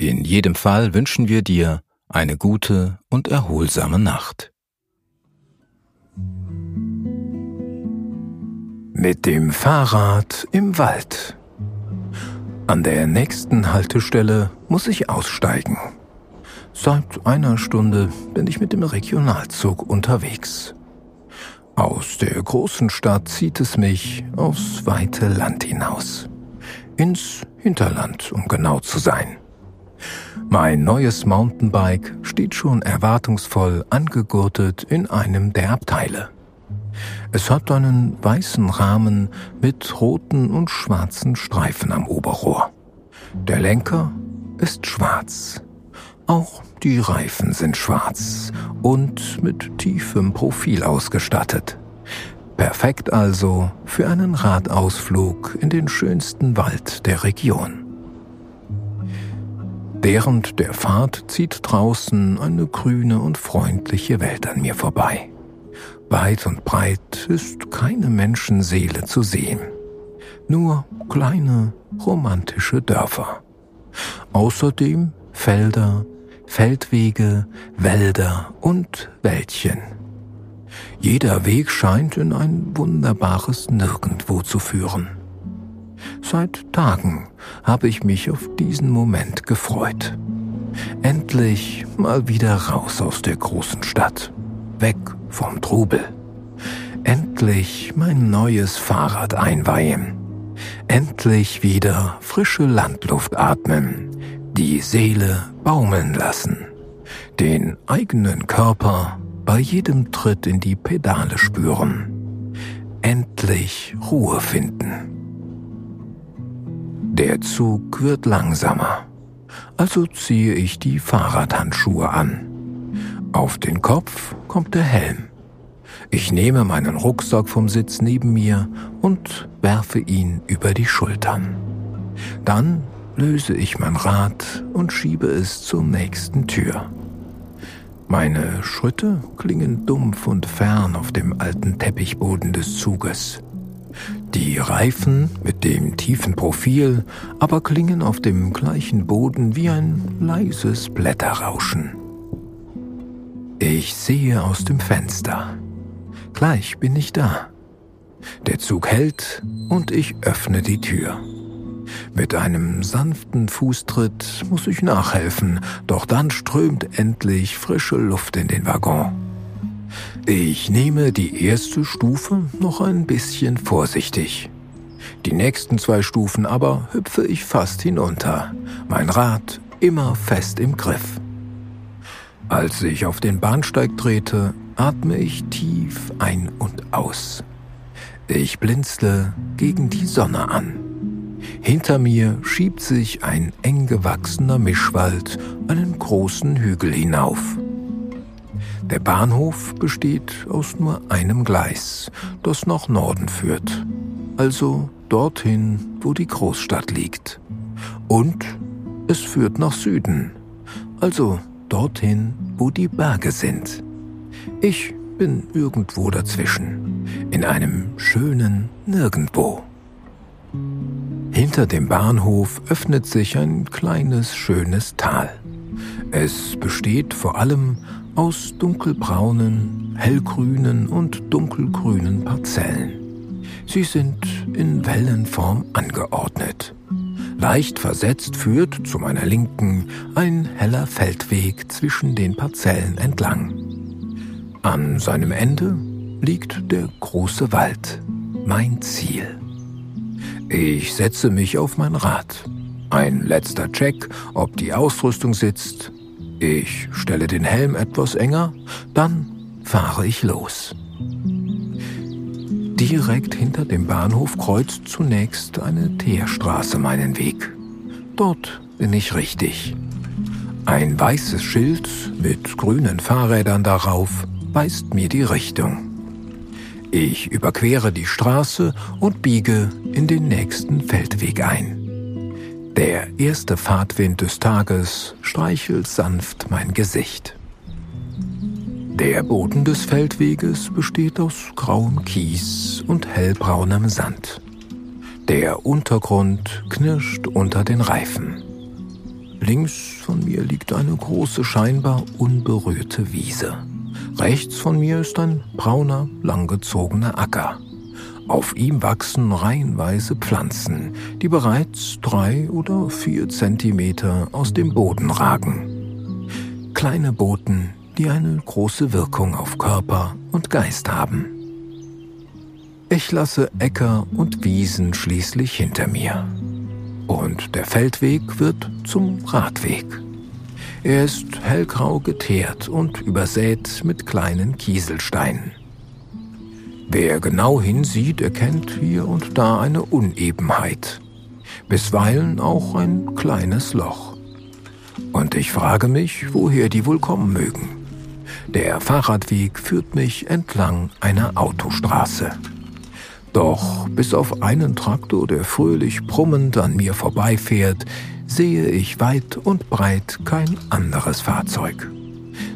In jedem Fall wünschen wir dir eine gute und erholsame Nacht. Mit dem Fahrrad im Wald. An der nächsten Haltestelle muss ich aussteigen. Seit einer Stunde bin ich mit dem Regionalzug unterwegs. Aus der großen Stadt zieht es mich aufs weite Land hinaus. Ins Hinterland, um genau zu sein. Mein neues Mountainbike steht schon erwartungsvoll angegurtet in einem der Abteile. Es hat einen weißen Rahmen mit roten und schwarzen Streifen am Oberrohr. Der Lenker ist schwarz. Auch die Reifen sind schwarz und mit tiefem Profil ausgestattet. Perfekt also für einen Radausflug in den schönsten Wald der Region. Während der Fahrt zieht draußen eine grüne und freundliche Welt an mir vorbei. Weit und breit ist keine Menschenseele zu sehen. Nur kleine, romantische Dörfer. Außerdem Felder, Feldwege, Wälder und Wäldchen. Jeder Weg scheint in ein wunderbares Nirgendwo zu führen. Seit Tagen habe ich mich auf diesen Moment gefreut. Endlich mal wieder raus aus der großen Stadt, weg vom Trubel. Endlich mein neues Fahrrad einweihen. Endlich wieder frische Landluft atmen, die Seele baumeln lassen, den eigenen Körper bei jedem Tritt in die Pedale spüren. Endlich Ruhe finden. Der Zug wird langsamer. Also ziehe ich die Fahrradhandschuhe an. Auf den Kopf kommt der Helm. Ich nehme meinen Rucksack vom Sitz neben mir und werfe ihn über die Schultern. Dann löse ich mein Rad und schiebe es zur nächsten Tür. Meine Schritte klingen dumpf und fern auf dem alten Teppichboden des Zuges. Die Reifen mit dem tiefen Profil aber klingen auf dem gleichen Boden wie ein leises Blätterrauschen. Ich sehe aus dem Fenster. Gleich bin ich da. Der Zug hält und ich öffne die Tür. Mit einem sanften Fußtritt muss ich nachhelfen, doch dann strömt endlich frische Luft in den Waggon. Ich nehme die erste Stufe noch ein bisschen vorsichtig. Die nächsten zwei Stufen aber hüpfe ich fast hinunter, mein Rad immer fest im Griff. Als ich auf den Bahnsteig trete, atme ich tief ein und aus. Ich blinzle gegen die Sonne an. Hinter mir schiebt sich ein eng gewachsener Mischwald einen großen Hügel hinauf. Der Bahnhof besteht aus nur einem Gleis, das nach Norden führt, also dorthin, wo die Großstadt liegt. Und es führt nach Süden, also dorthin, wo die Berge sind. Ich bin irgendwo dazwischen, in einem schönen Nirgendwo. Hinter dem Bahnhof öffnet sich ein kleines, schönes Tal. Es besteht vor allem aus dunkelbraunen, hellgrünen und dunkelgrünen Parzellen. Sie sind in Wellenform angeordnet. Leicht versetzt führt zu meiner Linken ein heller Feldweg zwischen den Parzellen entlang. An seinem Ende liegt der große Wald, mein Ziel. Ich setze mich auf mein Rad. Ein letzter Check, ob die Ausrüstung sitzt, ich stelle den Helm etwas enger, dann fahre ich los. Direkt hinter dem Bahnhof kreuzt zunächst eine Teerstraße meinen Weg. Dort bin ich richtig. Ein weißes Schild mit grünen Fahrrädern darauf weist mir die Richtung. Ich überquere die Straße und biege in den nächsten Feldweg ein. Der erste Fahrtwind des Tages streichelt sanft mein Gesicht. Der Boden des Feldweges besteht aus grauem Kies und hellbraunem Sand. Der Untergrund knirscht unter den Reifen. Links von mir liegt eine große, scheinbar unberührte Wiese. Rechts von mir ist ein brauner, langgezogener Acker. Auf ihm wachsen reihenweise Pflanzen, die bereits drei oder vier Zentimeter aus dem Boden ragen. Kleine Boten, die eine große Wirkung auf Körper und Geist haben. Ich lasse Äcker und Wiesen schließlich hinter mir. Und der Feldweg wird zum Radweg. Er ist hellgrau geteert und übersät mit kleinen Kieselsteinen. Wer genau hinsieht, erkennt hier und da eine Unebenheit, bisweilen auch ein kleines Loch. Und ich frage mich, woher die wohl kommen mögen. Der Fahrradweg führt mich entlang einer Autostraße. Doch bis auf einen Traktor, der fröhlich brummend an mir vorbeifährt, sehe ich weit und breit kein anderes Fahrzeug.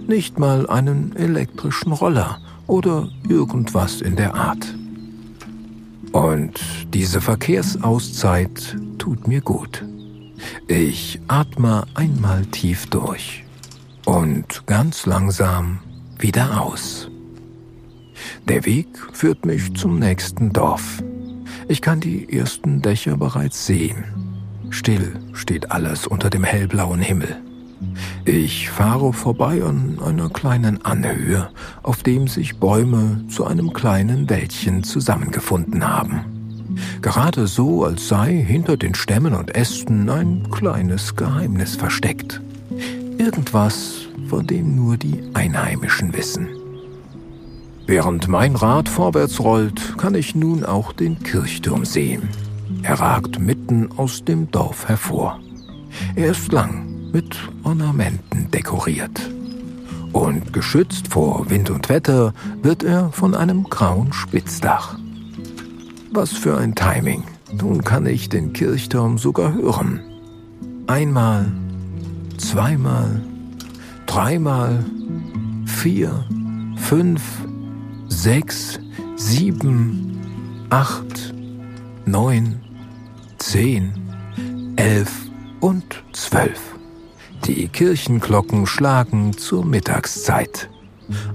Nicht mal einen elektrischen Roller oder irgendwas in der Art. Und diese Verkehrsauszeit tut mir gut. Ich atme einmal tief durch und ganz langsam wieder aus. Der Weg führt mich zum nächsten Dorf. Ich kann die ersten Dächer bereits sehen. Still steht alles unter dem hellblauen Himmel. Ich fahre vorbei an einer kleinen Anhöhe, auf dem sich Bäume zu einem kleinen Wäldchen zusammengefunden haben. Gerade so, als sei hinter den Stämmen und Ästen ein kleines Geheimnis versteckt. Irgendwas, von dem nur die Einheimischen wissen. Während mein Rad vorwärts rollt, kann ich nun auch den Kirchturm sehen. Er ragt mitten aus dem Dorf hervor. Er ist lang, mit Ornamenten dekoriert. Und geschützt vor Wind und Wetter wird er von einem grauen Spitzdach. Was für ein Timing. Nun kann ich den Kirchturm sogar hören. Einmal, zweimal, dreimal, vier, fünf, sechs, sieben, acht, neun, zehn, elf und zwölf. Die Kirchenglocken schlagen zur Mittagszeit.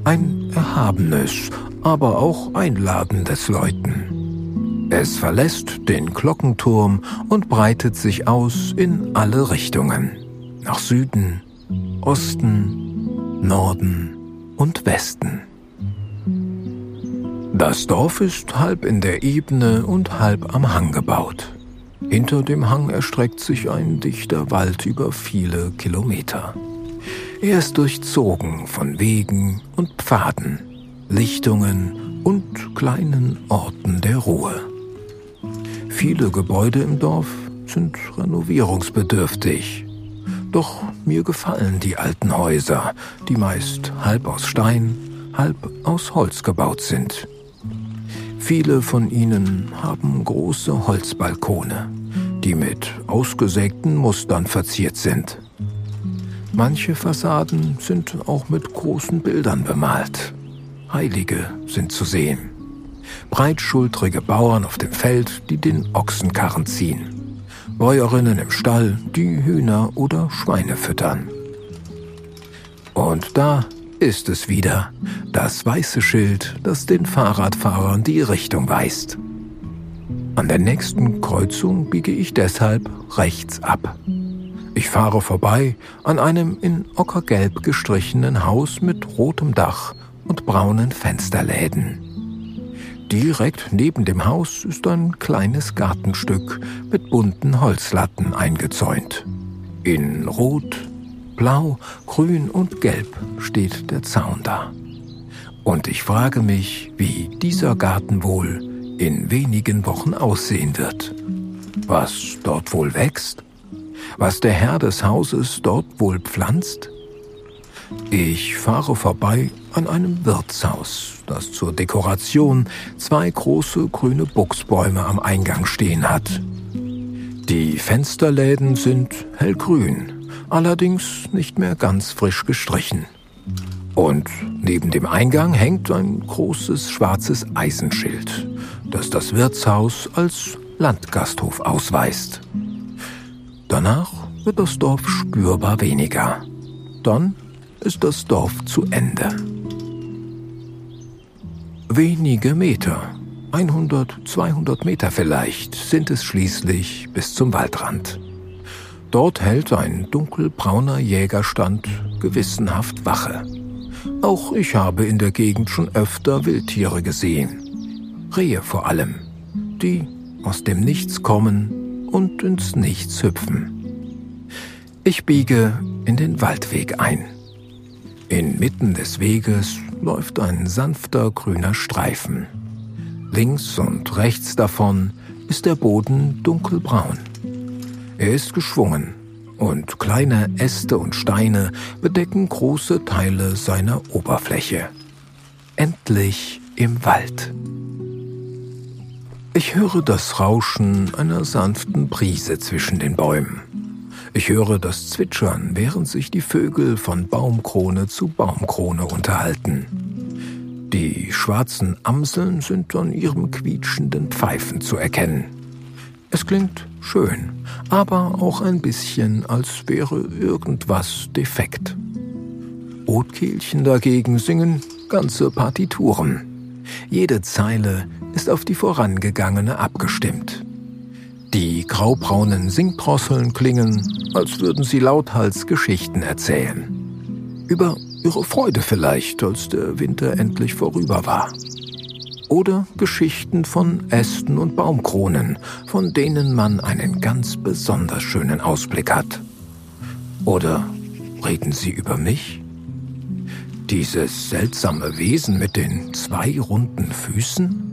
Ein erhabenes, aber auch einladendes Läuten. Es verlässt den Glockenturm und breitet sich aus in alle Richtungen. Nach Süden, Osten, Norden und Westen. Das Dorf ist halb in der Ebene und halb am Hang gebaut. Hinter dem Hang erstreckt sich ein dichter Wald über viele Kilometer. Er ist durchzogen von Wegen und Pfaden, Lichtungen und kleinen Orten der Ruhe. Viele Gebäude im Dorf sind renovierungsbedürftig. Doch mir gefallen die alten Häuser, die meist halb aus Stein, halb aus Holz gebaut sind. Viele von ihnen haben große Holzbalkone, die mit ausgesägten Mustern verziert sind. Manche Fassaden sind auch mit großen Bildern bemalt. Heilige sind zu sehen. Breitschultrige Bauern auf dem Feld, die den Ochsenkarren ziehen. Bäuerinnen im Stall, die Hühner oder Schweine füttern. Und da ist es wieder, das weiße Schild, das den Fahrradfahrern die Richtung weist. An der nächsten Kreuzung biege ich deshalb rechts ab. Ich fahre vorbei an einem in ockergelb gestrichenen Haus mit rotem Dach und braunen Fensterläden. Direkt neben dem Haus ist ein kleines Gartenstück mit bunten Holzlatten eingezäunt. In Rot, Blau, Grün und Gelb steht der Zaun da. Und ich frage mich, wie dieser Garten wohl in wenigen Wochen aussehen wird. Was dort wohl wächst? was der Herr des Hauses dort wohl pflanzt? Ich fahre vorbei an einem Wirtshaus, das zur Dekoration zwei große grüne Buchsbäume am Eingang stehen hat. Die Fensterläden sind hellgrün, allerdings nicht mehr ganz frisch gestrichen. Und neben dem Eingang hängt ein großes schwarzes Eisenschild, das das Wirtshaus als Landgasthof ausweist. Danach wird das Dorf spürbar weniger. Dann ist das Dorf zu Ende. Wenige Meter, 100, 200 Meter vielleicht, sind es schließlich bis zum Waldrand. Dort hält ein dunkelbrauner Jägerstand gewissenhaft Wache. Auch ich habe in der Gegend schon öfter Wildtiere gesehen. Rehe vor allem, die aus dem Nichts kommen und ins Nichts hüpfen. Ich biege in den Waldweg ein. Inmitten des Weges läuft ein sanfter grüner Streifen. Links und rechts davon ist der Boden dunkelbraun. Er ist geschwungen und kleine Äste und Steine bedecken große Teile seiner Oberfläche. Endlich im Wald. Ich höre das Rauschen einer sanften Brise zwischen den Bäumen. Ich höre das Zwitschern, während sich die Vögel von Baumkrone zu Baumkrone unterhalten. Die schwarzen Amseln sind an ihrem quietschenden Pfeifen zu erkennen. Es klingt schön, aber auch ein bisschen, als wäre irgendwas defekt. Rotkehlchen dagegen singen ganze Partituren. Jede Zeile ist auf die vorangegangene abgestimmt. Die graubraunen Singdrosseln klingen, als würden sie lauthals Geschichten erzählen. Über ihre Freude vielleicht, als der Winter endlich vorüber war. Oder Geschichten von Ästen und Baumkronen, von denen man einen ganz besonders schönen Ausblick hat. Oder reden sie über mich? Dieses seltsame Wesen mit den zwei runden Füßen?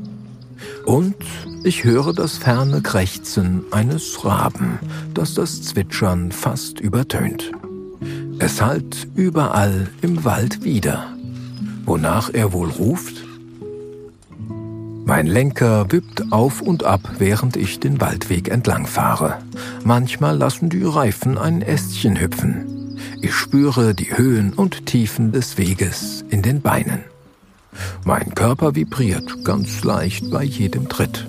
Und ich höre das ferne Krächzen eines Raben, das das Zwitschern fast übertönt. Es hallt überall im Wald wieder. Wonach er wohl ruft? Mein Lenker wippt auf und ab, während ich den Waldweg entlang fahre. Manchmal lassen die Reifen ein Ästchen hüpfen. Ich spüre die Höhen und Tiefen des Weges in den Beinen. Mein Körper vibriert ganz leicht bei jedem Tritt.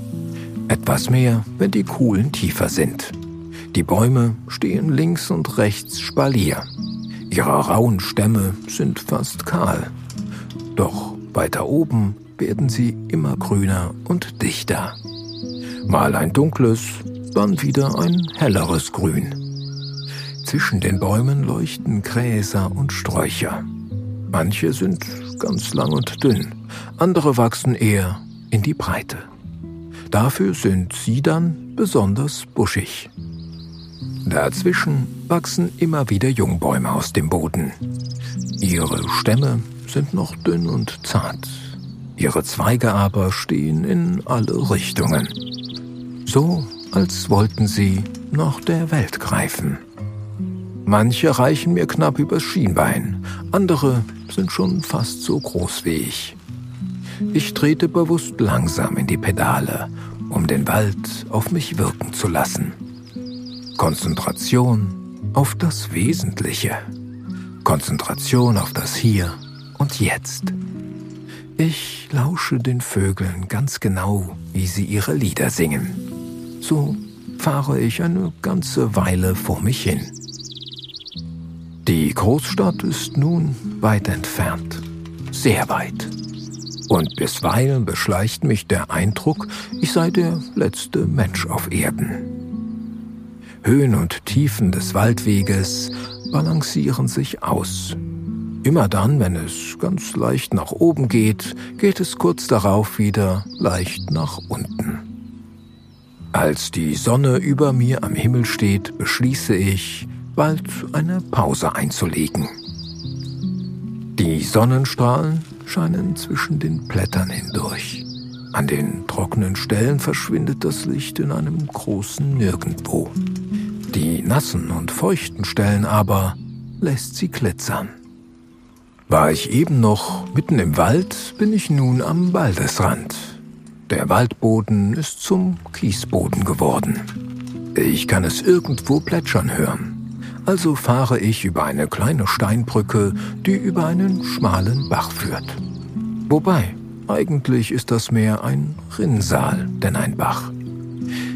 Etwas mehr, wenn die Kuhlen tiefer sind. Die Bäume stehen links und rechts Spalier. Ihre rauen Stämme sind fast kahl. Doch weiter oben werden sie immer grüner und dichter. Mal ein dunkles, dann wieder ein helleres Grün. Zwischen den Bäumen leuchten Gräser und Sträucher. Manche sind ganz lang und dünn, andere wachsen eher in die Breite. Dafür sind sie dann besonders buschig. Dazwischen wachsen immer wieder Jungbäume aus dem Boden. Ihre Stämme sind noch dünn und zart. Ihre Zweige aber stehen in alle Richtungen. So, als wollten sie nach der Welt greifen. Manche reichen mir knapp übers Schienbein, andere sind schon fast so groß wie ich. Ich trete bewusst langsam in die Pedale, um den Wald auf mich wirken zu lassen. Konzentration auf das Wesentliche. Konzentration auf das Hier und Jetzt. Ich lausche den Vögeln ganz genau, wie sie ihre Lieder singen. So fahre ich eine ganze Weile vor mich hin. Die Großstadt ist nun weit entfernt, sehr weit. Und bisweilen beschleicht mich der Eindruck, ich sei der letzte Mensch auf Erden. Höhen und Tiefen des Waldweges balancieren sich aus. Immer dann, wenn es ganz leicht nach oben geht, geht es kurz darauf wieder leicht nach unten. Als die Sonne über mir am Himmel steht, beschließe ich, bald eine Pause einzulegen. Die Sonnenstrahlen scheinen zwischen den Blättern hindurch. An den trockenen Stellen verschwindet das Licht in einem großen Nirgendwo. Die nassen und feuchten Stellen aber lässt sie glitzern. War ich eben noch mitten im Wald, bin ich nun am Waldesrand. Der Waldboden ist zum Kiesboden geworden. Ich kann es irgendwo plätschern hören. Also fahre ich über eine kleine Steinbrücke, die über einen schmalen Bach führt. Wobei, eigentlich ist das mehr ein Rinnsal denn ein Bach.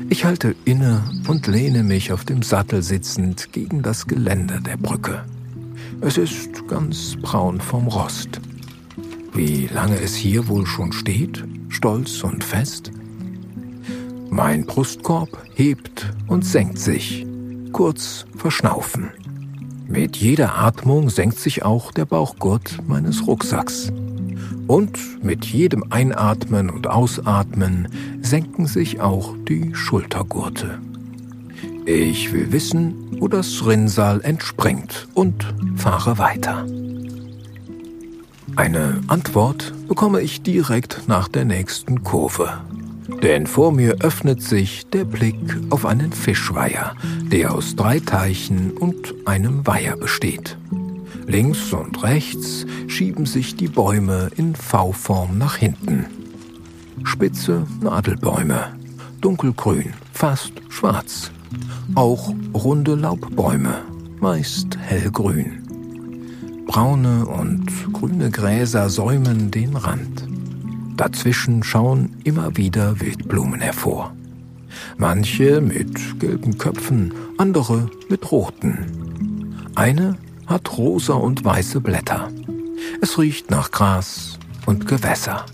Ich halte inne und lehne mich auf dem Sattel sitzend gegen das Geländer der Brücke. Es ist ganz braun vom Rost. Wie lange es hier wohl schon steht, stolz und fest? Mein Brustkorb hebt und senkt sich, kurz verschnaufen. Mit jeder Atmung senkt sich auch der Bauchgurt meines Rucksacks. Und mit jedem Einatmen und Ausatmen senken sich auch die Schultergurte. Ich will wissen, wo das Rinnsal entspringt und fahre weiter. Eine Antwort bekomme ich direkt nach der nächsten Kurve. Denn vor mir öffnet sich der Blick auf einen Fischweiher, der aus drei Teichen und einem Weiher besteht. Links und rechts schieben sich die Bäume in V-Form nach hinten. Spitze Nadelbäume, dunkelgrün, fast schwarz. Auch runde Laubbäume, meist hellgrün. Braune und grüne Gräser säumen den Rand. Dazwischen schauen immer wieder Wildblumen hervor. Manche mit gelben Köpfen, andere mit roten. Eine hat rosa und weiße Blätter. Es riecht nach Gras und Gewässer.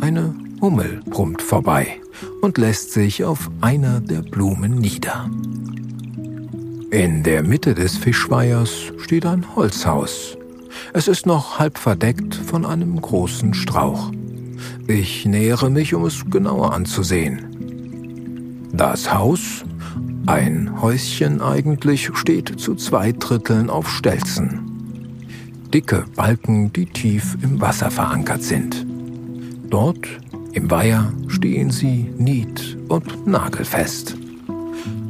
Eine Hummel brummt vorbei und lässt sich auf einer der Blumen nieder. In der Mitte des Fischweihers steht ein Holzhaus. Es ist noch halb verdeckt von einem großen Strauch. Ich nähere mich, um es genauer anzusehen. Das Haus ein Häuschen eigentlich steht zu zwei Dritteln auf Stelzen. Dicke Balken, die tief im Wasser verankert sind. Dort im Weiher stehen sie nied- und nagelfest.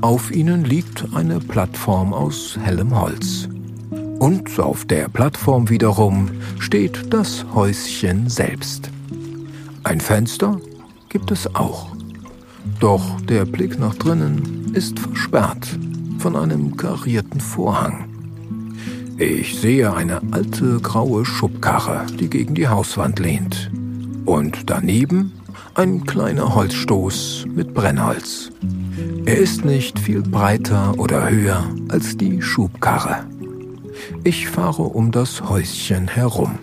Auf ihnen liegt eine Plattform aus hellem Holz. Und auf der Plattform wiederum steht das Häuschen selbst. Ein Fenster gibt es auch. Doch der Blick nach drinnen ist versperrt von einem karierten Vorhang. Ich sehe eine alte graue Schubkarre, die gegen die Hauswand lehnt. Und daneben ein kleiner Holzstoß mit Brennholz. Er ist nicht viel breiter oder höher als die Schubkarre. Ich fahre um das Häuschen herum.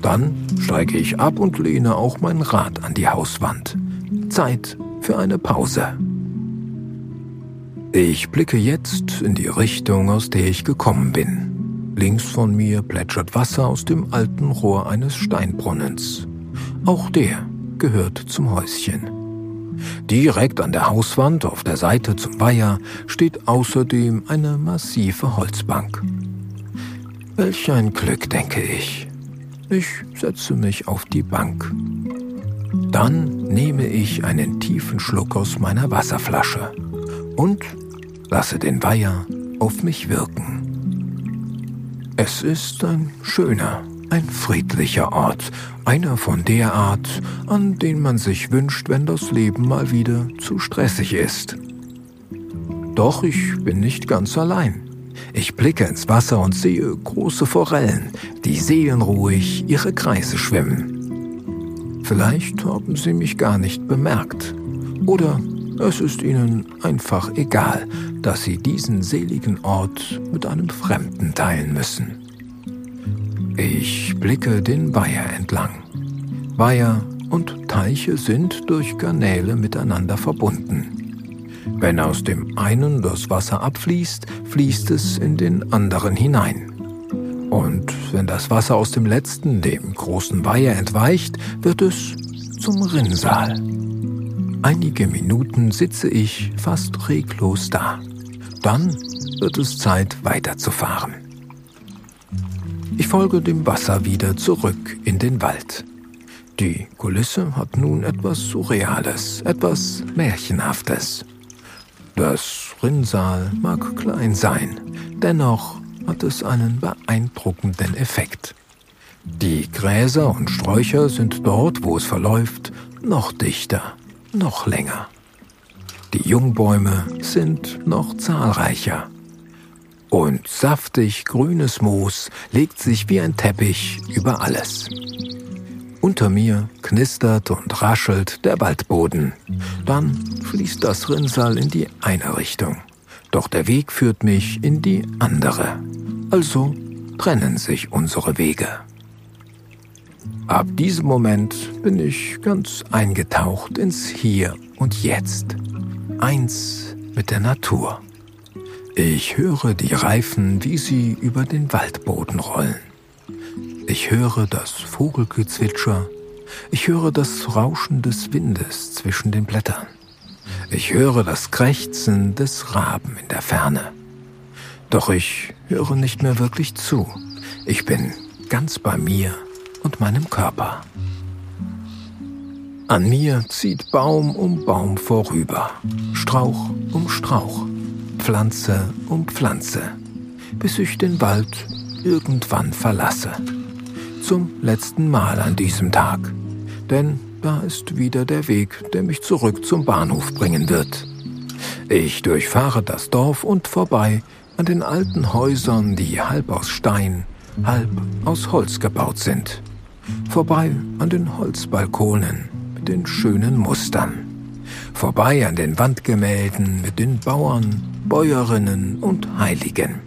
Dann steige ich ab und lehne auch mein Rad an die Hauswand. Zeit für eine Pause. Ich blicke jetzt in die Richtung, aus der ich gekommen bin. Links von mir plätschert Wasser aus dem alten Rohr eines Steinbrunnens. Auch der gehört zum Häuschen. Direkt an der Hauswand auf der Seite zum Weiher steht außerdem eine massive Holzbank. Welch ein Glück, denke ich. Ich setze mich auf die Bank. Dann nehme ich einen tiefen Schluck aus meiner Wasserflasche und lasse den Weiher auf mich wirken. Es ist ein schöner, ein friedlicher Ort, einer von der Art, an den man sich wünscht, wenn das Leben mal wieder zu stressig ist. Doch ich bin nicht ganz allein. Ich blicke ins Wasser und sehe große Forellen, die seelenruhig ihre Kreise schwimmen. Vielleicht haben sie mich gar nicht bemerkt. Oder es ist ihnen einfach egal, dass sie diesen seligen Ort mit einem Fremden teilen müssen. Ich blicke den Weiher entlang. Weiher und Teiche sind durch Kanäle miteinander verbunden. Wenn aus dem einen das Wasser abfließt, fließt es in den anderen hinein. Und wenn das Wasser aus dem letzten, dem großen Weiher entweicht, wird es zum Rinnsal. Einige Minuten sitze ich fast reglos da. Dann wird es Zeit weiterzufahren. Ich folge dem Wasser wieder zurück in den Wald. Die Kulisse hat nun etwas Surreales, etwas Märchenhaftes. Das Rinnsal mag klein sein, dennoch hat es einen beeindruckenden Effekt. Die Gräser und Sträucher sind dort, wo es verläuft, noch dichter, noch länger. Die Jungbäume sind noch zahlreicher. Und saftig grünes Moos legt sich wie ein Teppich über alles. Unter mir knistert und raschelt der Waldboden. Dann fließt das Rinnsal in die eine Richtung. Doch der Weg führt mich in die andere. Also trennen sich unsere Wege. Ab diesem Moment bin ich ganz eingetaucht ins Hier und Jetzt. Eins mit der Natur. Ich höre die Reifen, wie sie über den Waldboden rollen. Ich höre das Vogelgezwitscher. Ich höre das Rauschen des Windes zwischen den Blättern. Ich höre das Krächzen des Raben in der Ferne. Doch ich höre nicht mehr wirklich zu. Ich bin ganz bei mir und meinem Körper. An mir zieht Baum um Baum vorüber, Strauch um Strauch, Pflanze um Pflanze, bis ich den Wald irgendwann verlasse. Zum letzten Mal an diesem Tag. Denn da ist wieder der Weg, der mich zurück zum Bahnhof bringen wird. Ich durchfahre das Dorf und vorbei an den alten Häusern, die halb aus Stein, halb aus Holz gebaut sind. Vorbei an den Holzbalkonen mit den schönen Mustern. Vorbei an den Wandgemälden mit den Bauern, Bäuerinnen und Heiligen.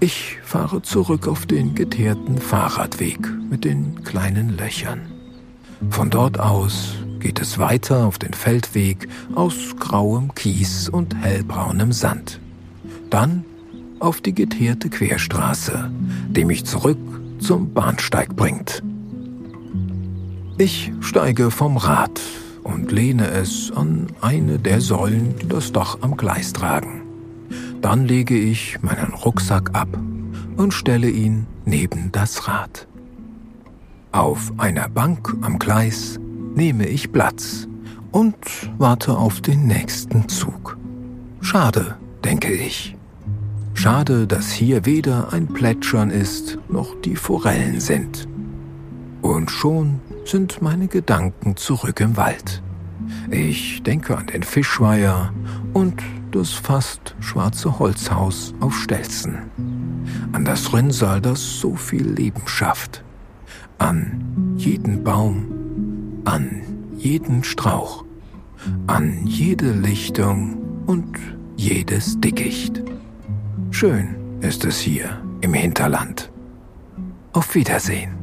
Ich fahre zurück auf den geteerten Fahrradweg mit den kleinen Löchern. Von dort aus geht es weiter auf den Feldweg aus grauem Kies und hellbraunem Sand. Dann auf die geteerte Querstraße, die mich zurück zum Bahnsteig bringt. Ich steige vom Rad und lehne es an eine der Säulen, die das Dach am Gleis tragen. Dann lege ich meinen Rucksack ab und stelle ihn neben das Rad. Auf einer Bank am Gleis nehme ich Platz und warte auf den nächsten Zug. Schade, denke ich. Schade, dass hier weder ein Plätschern ist, noch die Forellen sind. Und schon sind meine Gedanken zurück im Wald. Ich denke an den Fischweiher und das fast schwarze Holzhaus auf Stelzen. An das Rinnsal, das so viel Leben schafft an jeden Baum, an jeden Strauch, an jede Lichtung und jedes Dickicht. Schön ist es hier im Hinterland. Auf Wiedersehen.